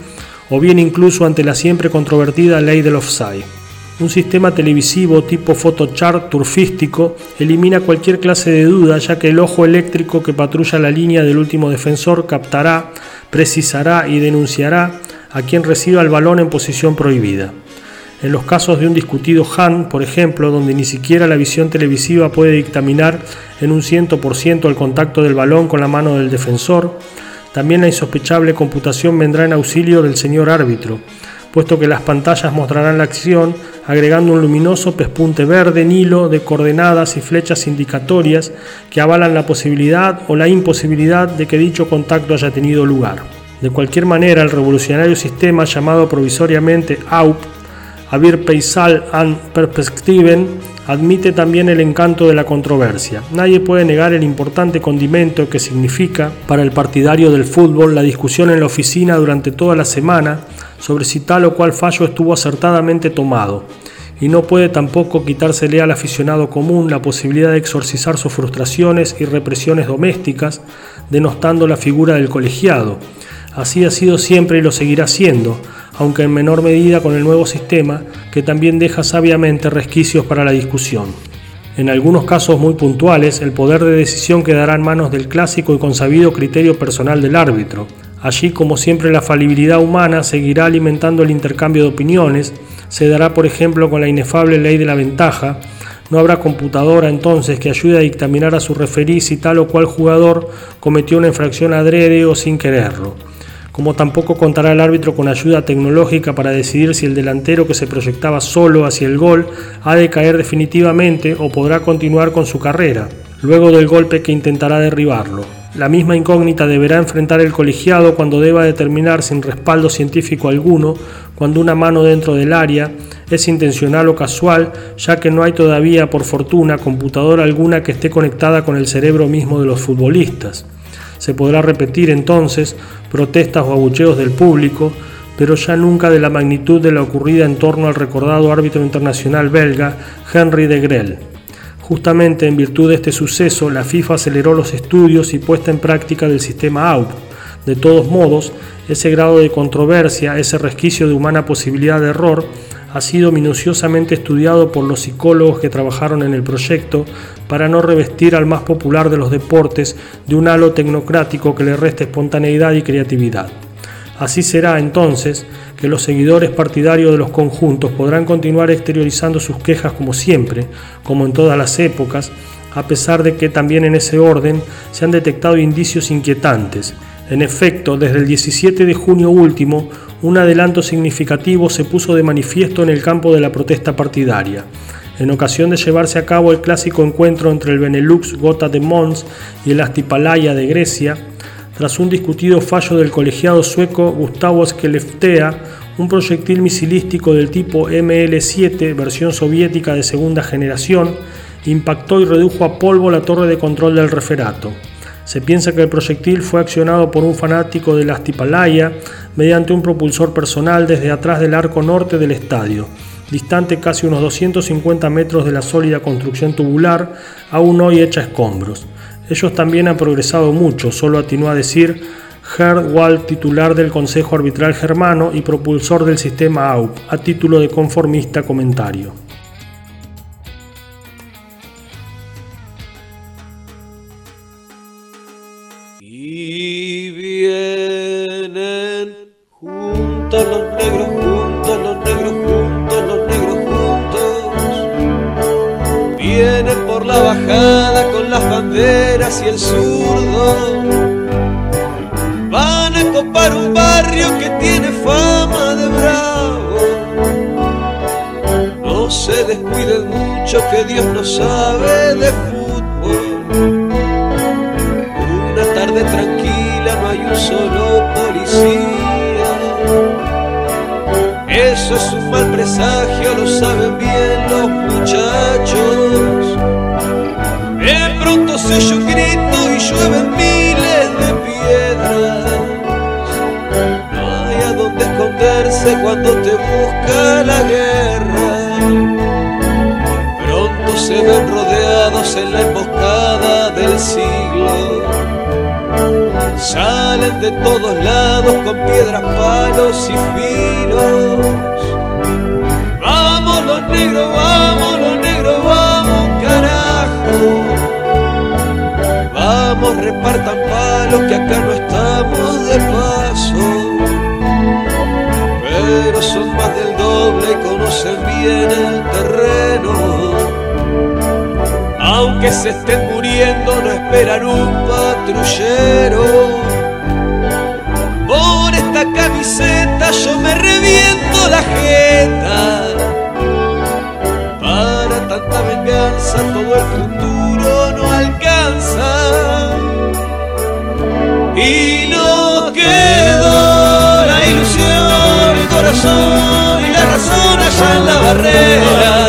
o bien incluso ante la siempre controvertida ley del offside. Un sistema televisivo tipo photochart turfístico elimina cualquier clase de duda ya que el ojo eléctrico que patrulla la línea del último defensor captará, precisará y denunciará a quien reciba el balón en posición prohibida. En los casos de un discutido Han, por ejemplo, donde ni siquiera la visión televisiva puede dictaminar en un 100% el contacto del balón con la mano del defensor, también la insospechable computación vendrá en auxilio del señor árbitro, puesto que las pantallas mostrarán la acción agregando un luminoso pespunte verde en hilo de coordenadas y flechas indicatorias que avalan la posibilidad o la imposibilidad de que dicho contacto haya tenido lugar. De cualquier manera, el revolucionario sistema llamado provisoriamente AUP Avir Peisal and Perspectiven admite también el encanto de la controversia. Nadie puede negar el importante condimento que significa para el partidario del fútbol la discusión en la oficina durante toda la semana sobre si tal o cual fallo estuvo acertadamente tomado. Y no puede tampoco quitársele al aficionado común la posibilidad de exorcizar sus frustraciones y represiones domésticas, denostando la figura del colegiado. Así ha sido siempre y lo seguirá siendo, aunque en menor medida con el nuevo sistema, que también deja sabiamente resquicios para la discusión. En algunos casos muy puntuales, el poder de decisión quedará en manos del clásico y consabido criterio personal del árbitro. Allí, como siempre, la falibilidad humana seguirá alimentando el intercambio de opiniones, se dará, por ejemplo, con la inefable ley de la ventaja, no habrá computadora entonces que ayude a dictaminar a su referí si tal o cual jugador cometió una infracción adrede o sin quererlo. Como tampoco contará el árbitro con ayuda tecnológica para decidir si el delantero que se proyectaba solo hacia el gol ha de caer definitivamente o podrá continuar con su carrera, luego del golpe que intentará derribarlo. La misma incógnita deberá enfrentar el colegiado cuando deba determinar sin respaldo científico alguno cuando una mano dentro del área es intencional o casual, ya que no hay todavía, por fortuna, computadora alguna que esté conectada con el cerebro mismo de los futbolistas. Se podrá repetir entonces protestas o abucheos del público, pero ya nunca de la magnitud de la ocurrida en torno al recordado árbitro internacional belga Henry de Grel. Justamente en virtud de este suceso, la FIFA aceleró los estudios y puesta en práctica del sistema AUP. De todos modos, ese grado de controversia, ese resquicio de humana posibilidad de error, ha sido minuciosamente estudiado por los psicólogos que trabajaron en el proyecto para no revestir al más popular de los deportes de un halo tecnocrático que le reste espontaneidad y creatividad. Así será entonces que los seguidores partidarios de los conjuntos podrán continuar exteriorizando sus quejas como siempre, como en todas las épocas, a pesar de que también en ese orden se han detectado indicios inquietantes. En efecto, desde el 17 de junio último, un adelanto significativo se puso de manifiesto en el campo de la protesta partidaria. En ocasión de llevarse a cabo el clásico encuentro entre el Benelux Gota de Mons y el Astipalaya de Grecia, tras un discutido fallo del colegiado sueco Gustavo Skeleftea, un proyectil misilístico del tipo ML-7, versión soviética de segunda generación, impactó y redujo a polvo la torre de control del referato. Se piensa que el proyectil fue accionado por un fanático de la Astipalaya mediante un propulsor personal desde atrás del arco norte del estadio, distante casi unos 250 metros de la sólida construcción tubular, aún hoy hecha escombros. Ellos también han progresado mucho, solo atinó a decir Gerd Wald, titular del Consejo Arbitral Germano y propulsor del sistema AUP, a título de conformista comentario. El zurdo van a copar un barrio que tiene fama de bravo. No se descuiden mucho que Dios no sabe de fútbol. Una tarde tranquila no hay un solo policía. Eso es un mal presagio, lo saben bien los muchachos. De pronto se llueven miles de piedras. No hay a dónde esconderse cuando te busca la guerra. Pronto se ven rodeados en la emboscada del siglo. Salen de todos lados con piedras, palos y filos. Vamos los negros, vamos los negros, vamos carajo. Repartan palos que acá no estamos de paso. Pero son más del doble y conocen bien el terreno. Aunque se estén muriendo, no esperan un patrullero. Por esta camiseta yo me reviento la jeta. Para tanta venganza todo el futuro Y no quedó la ilusión, el corazón y la razón allá en la barrera.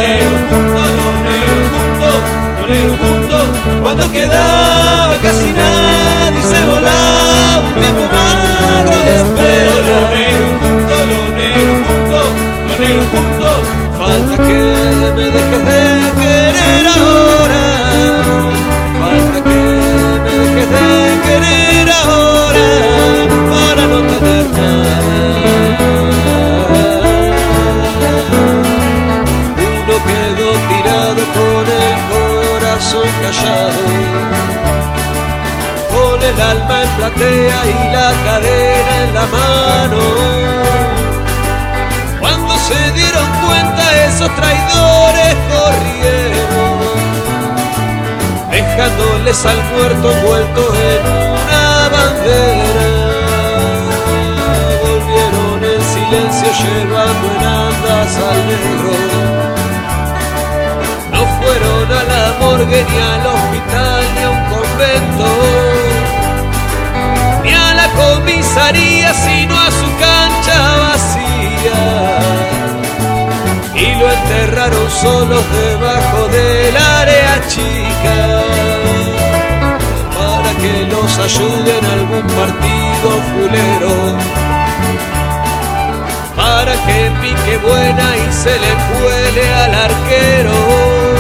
Cuando quedaba casi nadie se volaba un tiempo magro de espera. Falta que me dejes de callado, con el alma en platea y la cadena en la mano. Cuando se dieron cuenta esos traidores corrieron, dejándoles al muerto envuelto en una bandera. Volvieron en silencio llevando en andas al negro no fueron a la ni al hospital ni a un convento, ni a la comisaría, sino a su cancha vacía. Y lo enterraron solos debajo del área chica, para que los ayuden algún partido fulero. Para que pique buena y se le cuele al arquero,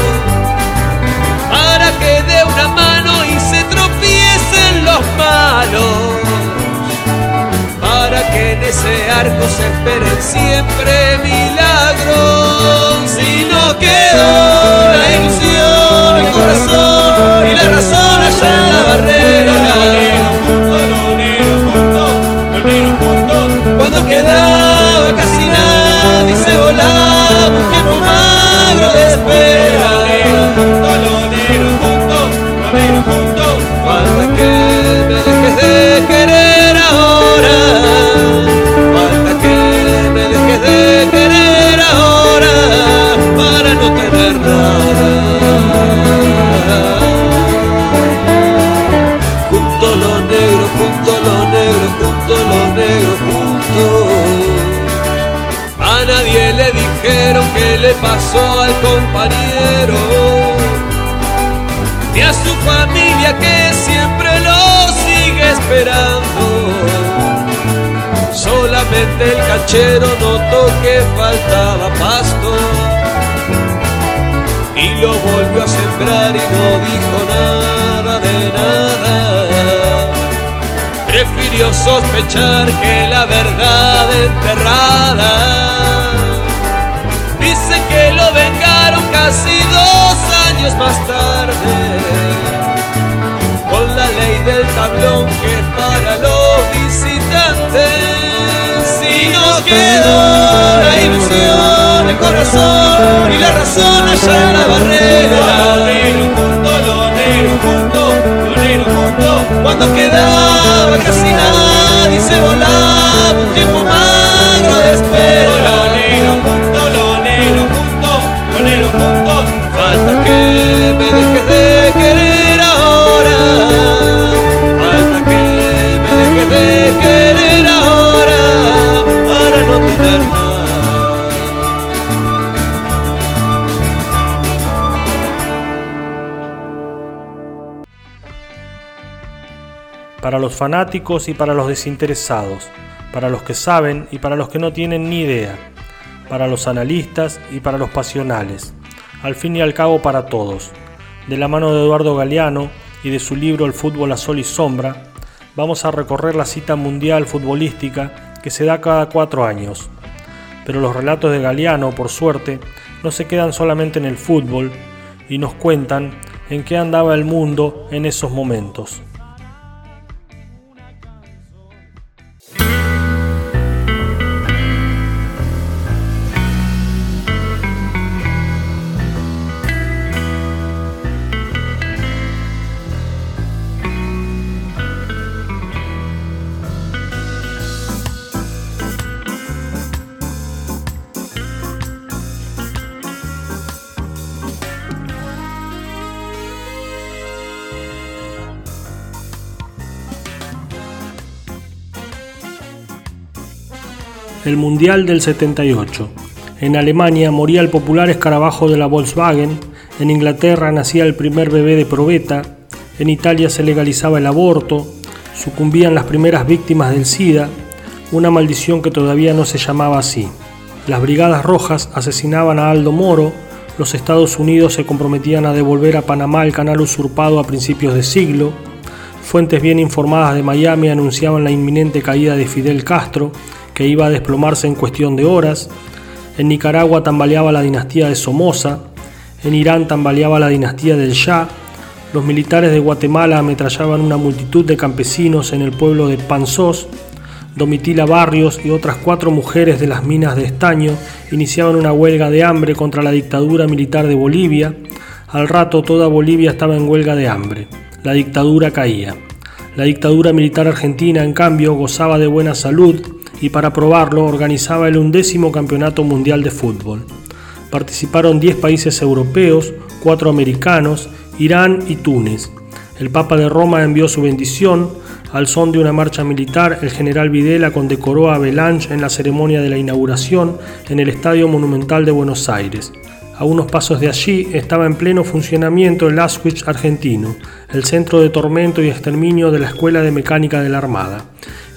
para que en ese arco se esperen siempre milagros, si no quedó la ilusión, el corazón y la razón allá la barrera. Cuando quedaba casi nadie se volaba un tiempo magro de espera. Le pasó al compañero, ni a su familia que siempre lo sigue esperando. Solamente el canchero notó que faltaba pasto y lo volvió a sembrar y no dijo nada de nada. Prefirió sospechar que la verdad enterrada. Años más tarde. Con la ley del tablón que para los visitantes. Si nos quedó la ilusión, el corazón y la razón allá en la barrera. Cuando quedaba casi nadie se volaba un tiempo magro de. Para los fanáticos y para los desinteresados, para los que saben y para los que no tienen ni idea, para los analistas y para los pasionales, al fin y al cabo para todos. De la mano de Eduardo Galeano y de su libro El fútbol a sol y sombra, vamos a recorrer la cita mundial futbolística que se da cada cuatro años. Pero los relatos de Galeano, por suerte, no se quedan solamente en el fútbol y nos cuentan en qué andaba el mundo en esos momentos. El Mundial del 78. En Alemania moría el popular escarabajo de la Volkswagen, en Inglaterra nacía el primer bebé de probeta, en Italia se legalizaba el aborto, sucumbían las primeras víctimas del SIDA, una maldición que todavía no se llamaba así. Las Brigadas Rojas asesinaban a Aldo Moro, los Estados Unidos se comprometían a devolver a Panamá el canal usurpado a principios de siglo, fuentes bien informadas de Miami anunciaban la inminente caída de Fidel Castro que iba a desplomarse en cuestión de horas, en Nicaragua tambaleaba la dinastía de Somoza, en Irán tambaleaba la dinastía del Shah, los militares de Guatemala ametrallaban una multitud de campesinos en el pueblo de Panzós, Domitila Barrios y otras cuatro mujeres de las minas de estaño iniciaban una huelga de hambre contra la dictadura militar de Bolivia. Al rato toda Bolivia estaba en huelga de hambre. La dictadura caía. La dictadura militar argentina, en cambio, gozaba de buena salud y para probarlo organizaba el undécimo Campeonato Mundial de Fútbol. Participaron 10 países europeos, 4 americanos, Irán y Túnez. El Papa de Roma envió su bendición. Al son de una marcha militar, el general Videla condecoró a Belange en la ceremonia de la inauguración en el Estadio Monumental de Buenos Aires. A unos pasos de allí estaba en pleno funcionamiento el Auschwitz argentino, el centro de tormento y exterminio de la Escuela de Mecánica de la Armada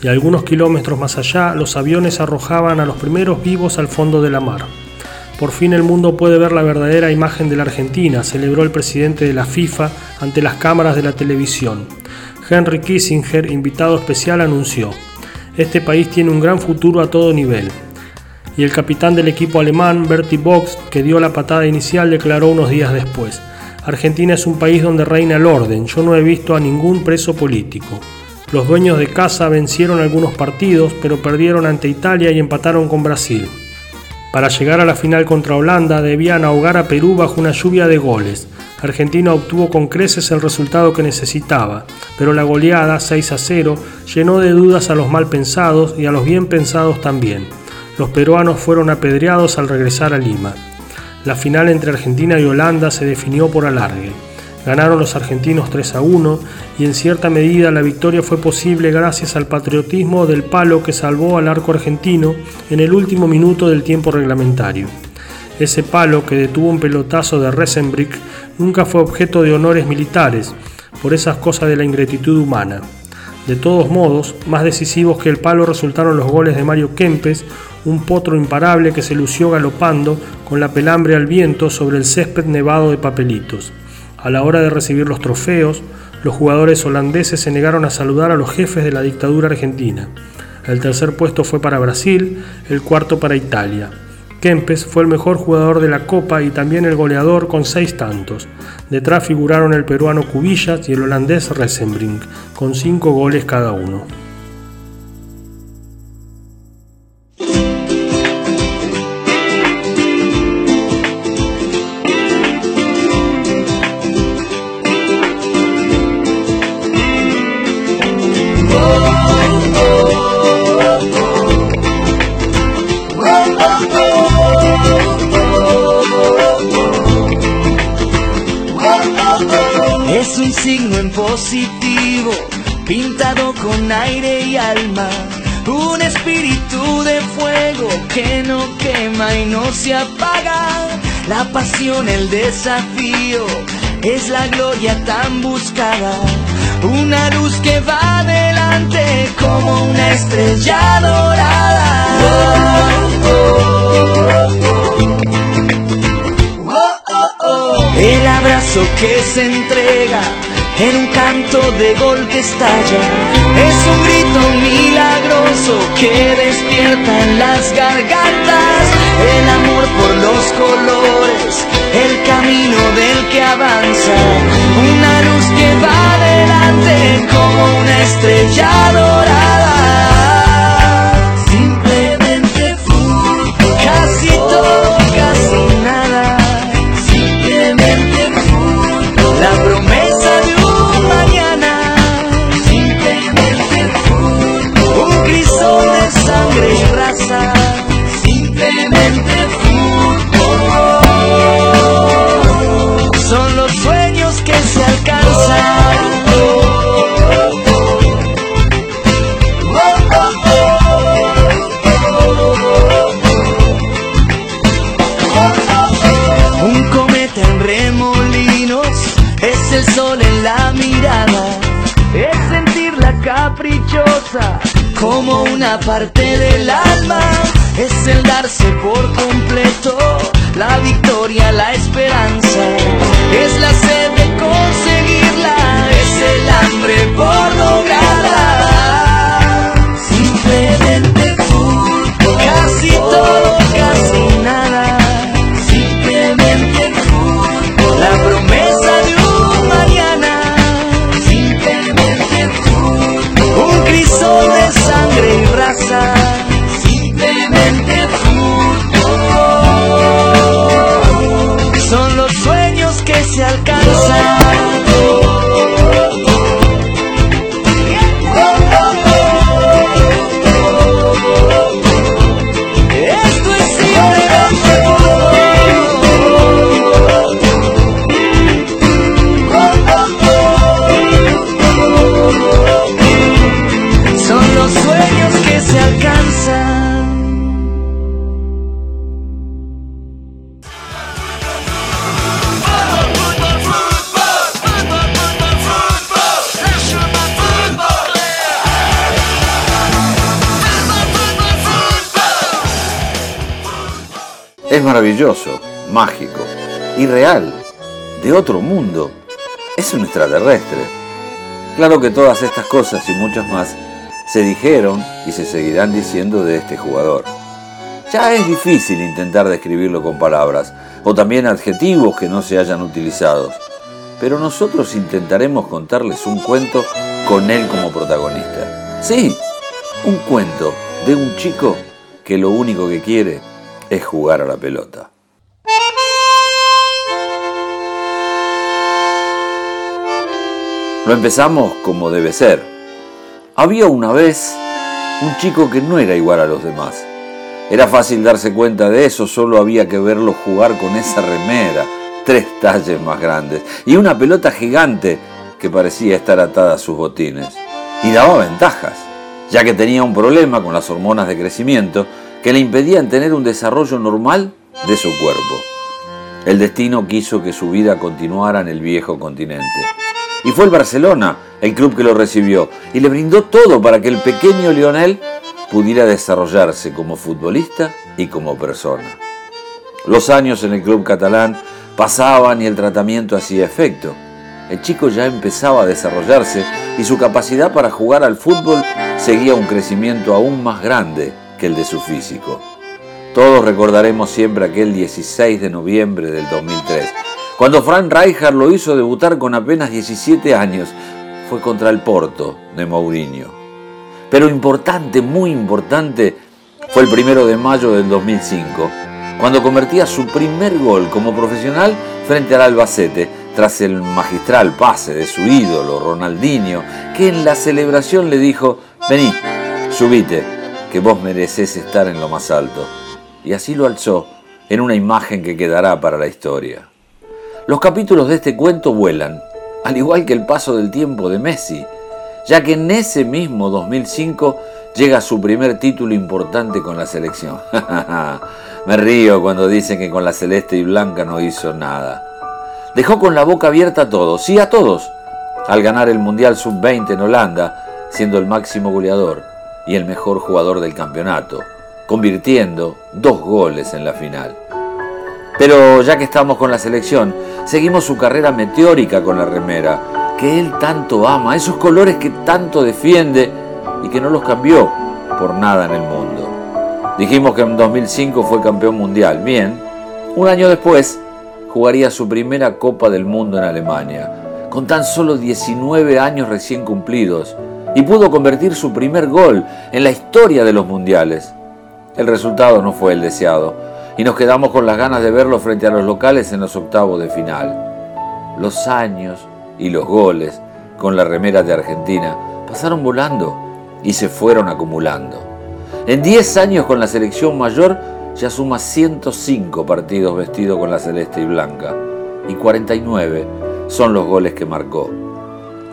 y algunos kilómetros más allá los aviones arrojaban a los primeros vivos al fondo de la mar. Por fin el mundo puede ver la verdadera imagen de la Argentina, celebró el presidente de la FIFA ante las cámaras de la televisión. Henry Kissinger, invitado especial, anunció, este país tiene un gran futuro a todo nivel. Y el capitán del equipo alemán, Bertie Box, que dio la patada inicial, declaró unos días después, Argentina es un país donde reina el orden, yo no he visto a ningún preso político. Los dueños de casa vencieron algunos partidos, pero perdieron ante Italia y empataron con Brasil. Para llegar a la final contra Holanda debían ahogar a Perú bajo una lluvia de goles. Argentina obtuvo con creces el resultado que necesitaba, pero la goleada 6 a 0 llenó de dudas a los mal pensados y a los bien pensados también. Los peruanos fueron apedreados al regresar a Lima. La final entre Argentina y Holanda se definió por alargue. Ganaron los argentinos 3 a 1 y en cierta medida la victoria fue posible gracias al patriotismo del palo que salvó al arco argentino en el último minuto del tiempo reglamentario. Ese palo que detuvo un pelotazo de Resenbrick nunca fue objeto de honores militares, por esas cosas de la ingratitud humana. De todos modos, más decisivos que el palo resultaron los goles de Mario Kempes, un potro imparable que se lució galopando con la pelambre al viento sobre el césped nevado de papelitos. A la hora de recibir los trofeos, los jugadores holandeses se negaron a saludar a los jefes de la dictadura argentina. El tercer puesto fue para Brasil, el cuarto para Italia. Kempes fue el mejor jugador de la Copa y también el goleador con seis tantos. Detrás figuraron el peruano Cubillas y el holandés Resenbrink, con cinco goles cada uno. Positivo, pintado con aire y alma. Un espíritu de fuego que no quema y no se apaga. La pasión, el desafío, es la gloria tan buscada. Una luz que va adelante como una estrella dorada. El abrazo que se entrega en un canto de gol que estalla. Es un grito milagroso que despierta en las gargantas. El amor por los colores, el camino del que avanza. Una luz que va adelante como una estrella dorada. Como una parte del alma. Es el darse por completo la victoria, la esperanza. Es la sed Claro que todas estas cosas y muchas más se dijeron y se seguirán diciendo de este jugador. Ya es difícil intentar describirlo con palabras o también adjetivos que no se hayan utilizado, pero nosotros intentaremos contarles un cuento con él como protagonista. Sí, un cuento de un chico que lo único que quiere es jugar a la pelota. Lo empezamos como debe ser. Había una vez un chico que no era igual a los demás. Era fácil darse cuenta de eso, solo había que verlo jugar con esa remera, tres talles más grandes, y una pelota gigante que parecía estar atada a sus botines. Y daba ventajas, ya que tenía un problema con las hormonas de crecimiento que le impedían tener un desarrollo normal de su cuerpo. El destino quiso que su vida continuara en el viejo continente. Y fue el Barcelona el club que lo recibió y le brindó todo para que el pequeño Lionel pudiera desarrollarse como futbolista y como persona. Los años en el club catalán pasaban y el tratamiento hacía efecto. El chico ya empezaba a desarrollarse y su capacidad para jugar al fútbol seguía un crecimiento aún más grande que el de su físico. Todos recordaremos siempre aquel 16 de noviembre del 2003, cuando Frank Rijkaard lo hizo debutar con apenas 17 años. Fue contra el Porto de Mourinho. Pero importante, muy importante, fue el primero de mayo del 2005, cuando convertía su primer gol como profesional frente al Albacete, tras el magistral pase de su ídolo Ronaldinho, que en la celebración le dijo, vení, subite, que vos mereces estar en lo más alto. Y así lo alzó en una imagen que quedará para la historia. Los capítulos de este cuento vuelan, al igual que el paso del tiempo de Messi, ya que en ese mismo 2005 llega su primer título importante con la selección. Me río cuando dicen que con la celeste y blanca no hizo nada. Dejó con la boca abierta a todos, sí a todos, al ganar el Mundial Sub-20 en Holanda, siendo el máximo goleador y el mejor jugador del campeonato, convirtiendo dos goles en la final. Pero ya que estamos con la selección, seguimos su carrera meteórica con la remera, que él tanto ama, esos colores que tanto defiende y que no los cambió por nada en el mundo. Dijimos que en 2005 fue campeón mundial. Bien, un año después jugaría su primera Copa del Mundo en Alemania, con tan solo 19 años recién cumplidos, y pudo convertir su primer gol en la historia de los mundiales. El resultado no fue el deseado, y nos quedamos con las ganas de verlo frente a los locales en los octavos de final. Los años y los goles con la remera de Argentina pasaron volando y se fueron acumulando. En 10 años con la selección mayor ya suma 105 partidos vestido con la celeste y blanca y 49 son los goles que marcó.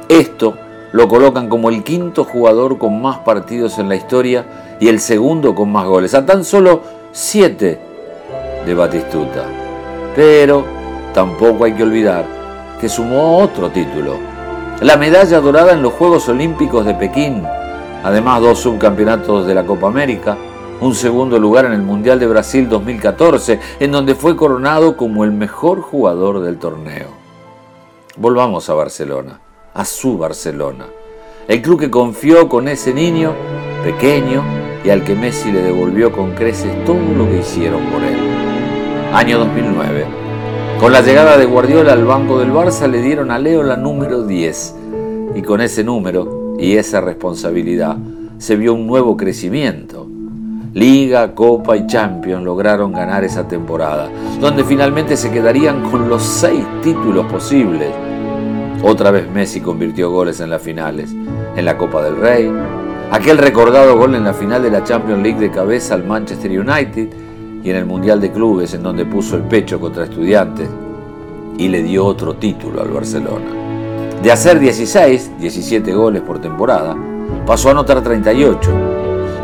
Esto lo colocan como el quinto jugador con más partidos en la historia y el segundo con más goles, a tan solo 7 de Batistuta. Pero tampoco hay que olvidar que sumó otro título, la medalla dorada en los Juegos Olímpicos de Pekín, además dos subcampeonatos de la Copa América, un segundo lugar en el Mundial de Brasil 2014, en donde fue coronado como el mejor jugador del torneo. Volvamos a Barcelona, a su Barcelona, el club que confió con ese niño pequeño y al que Messi le devolvió con creces todo lo que hicieron por él. Año 2009. Con la llegada de Guardiola al banco del Barça le dieron a Leo la número 10 y con ese número y esa responsabilidad se vio un nuevo crecimiento. Liga, Copa y Champions lograron ganar esa temporada, donde finalmente se quedarían con los seis títulos posibles. Otra vez Messi convirtió goles en las finales, en la Copa del Rey, aquel recordado gol en la final de la Champions League de cabeza al Manchester United en el Mundial de Clubes en donde puso el pecho contra estudiantes y le dio otro título al Barcelona. De hacer 16, 17 goles por temporada, pasó a anotar 38.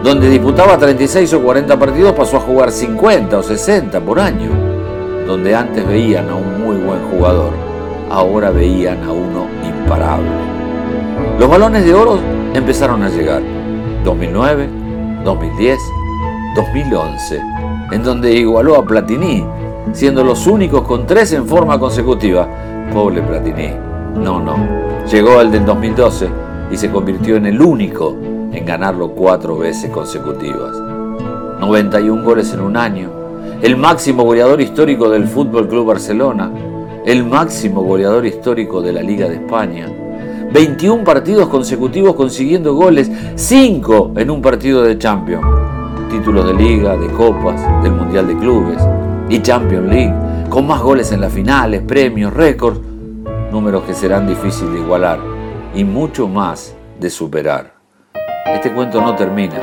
Donde disputaba 36 o 40 partidos pasó a jugar 50 o 60 por año. Donde antes veían a un muy buen jugador, ahora veían a uno imparable. Los balones de oro empezaron a llegar. 2009, 2010, 2011, en donde igualó a Platini, siendo los únicos con tres en forma consecutiva. Pobre Platini. No, no. Llegó el del 2012 y se convirtió en el único en ganarlo cuatro veces consecutivas. 91 goles en un año, el máximo goleador histórico del Fútbol Club Barcelona, el máximo goleador histórico de la Liga de España. 21 partidos consecutivos consiguiendo goles, 5 en un partido de Champions. Títulos de liga, de copas, del Mundial de Clubes y Champions League, con más goles en las finales, premios, récords, números que serán difíciles de igualar y mucho más de superar. Este cuento no termina.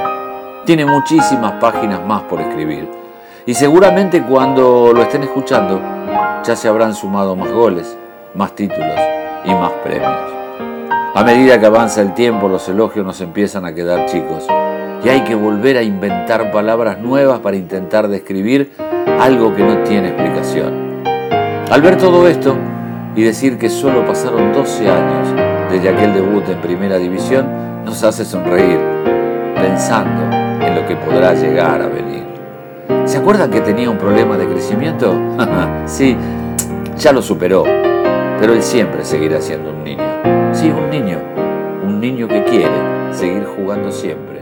Tiene muchísimas páginas más por escribir. Y seguramente cuando lo estén escuchando ya se habrán sumado más goles, más títulos y más premios. A medida que avanza el tiempo los elogios nos empiezan a quedar chicos y hay que volver a inventar palabras nuevas para intentar describir algo que no tiene explicación. Al ver todo esto y decir que solo pasaron 12 años desde aquel debut en primera división, nos hace sonreír, pensando en lo que podrá llegar a venir. ¿Se acuerdan que tenía un problema de crecimiento? sí, ya lo superó, pero él siempre seguirá siendo un niño. Sí, un niño, un niño que quiere seguir jugando siempre